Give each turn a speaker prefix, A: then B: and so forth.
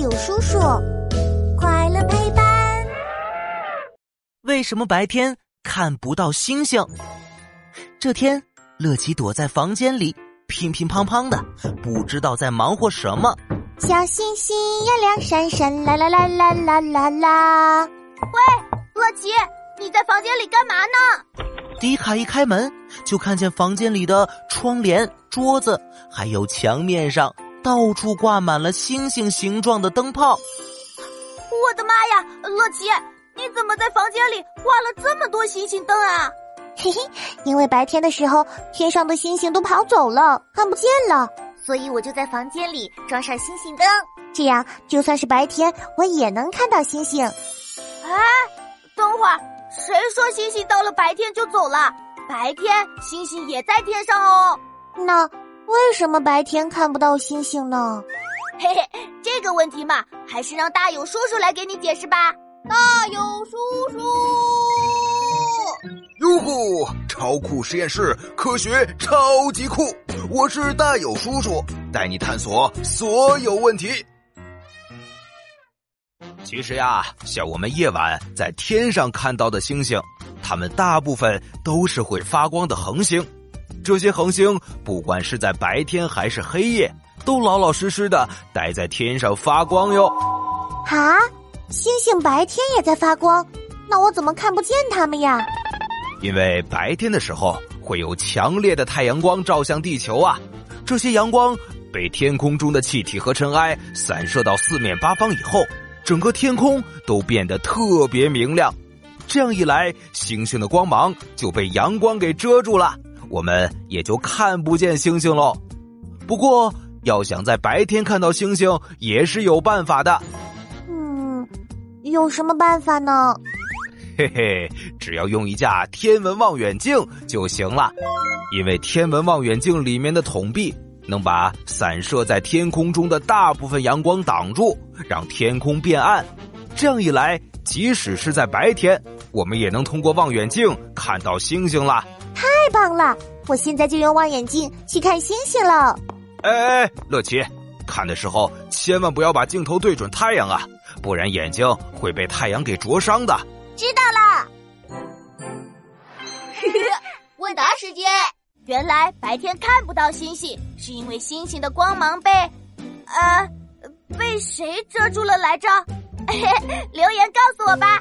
A: 友叔叔，快乐陪伴。
B: 为什么白天看不到星星？这天，乐奇躲在房间里，乒乒乓乓的，不知道在忙活什么。
A: 小星星呀，亮闪闪，啦啦啦啦啦啦啦。
C: 喂，乐奇，你在房间里干嘛呢？
B: 迪卡一开门，就看见房间里的窗帘、桌子，还有墙面上，到处挂满了星星形状的灯泡。
C: 我的妈呀，乐奇，你怎么在房间里挂了这么多星星灯啊？
A: 嘿嘿，因为白天的时候，天上的星星都跑走了，看不见了，
C: 所以我就在房间里装上星星灯，
A: 这样就算是白天，我也能看到星星。
C: 哎，等会儿。谁说星星到了白天就走了？白天星星也在天上哦。
A: 那为什么白天看不到星星呢？
C: 嘿嘿，这个问题嘛，还是让大勇叔叔来给你解释吧。大勇叔叔，
D: 哟呼！超酷实验室，科学超级酷！我是大勇叔叔，带你探索所有问题。其实呀，像我们夜晚在天上看到的星星，它们大部分都是会发光的恒星。这些恒星不管是在白天还是黑夜，都老老实实的待在天上发光哟。
A: 啊，星星白天也在发光，那我怎么看不见它们呀？
D: 因为白天的时候会有强烈的太阳光照向地球啊，这些阳光被天空中的气体和尘埃散射到四面八方以后。整个天空都变得特别明亮，这样一来，星星的光芒就被阳光给遮住了，我们也就看不见星星喽。不过，要想在白天看到星星，也是有办法的。
A: 嗯，有什么办法呢？
D: 嘿嘿，只要用一架天文望远镜就行了，因为天文望远镜里面的筒壁。能把散射在天空中的大部分阳光挡住，让天空变暗。这样一来，即使是在白天，我们也能通过望远镜看到星星了。
A: 太棒了！我现在就用望远镜去看星星了。
D: 哎哎，乐奇，看的时候千万不要把镜头对准太阳啊，不然眼睛会被太阳给灼伤的。
C: 知道了。问答时间。原来白天看不到星星，是因为星星的光芒被，呃，被谁遮住了来着？留言告诉我吧。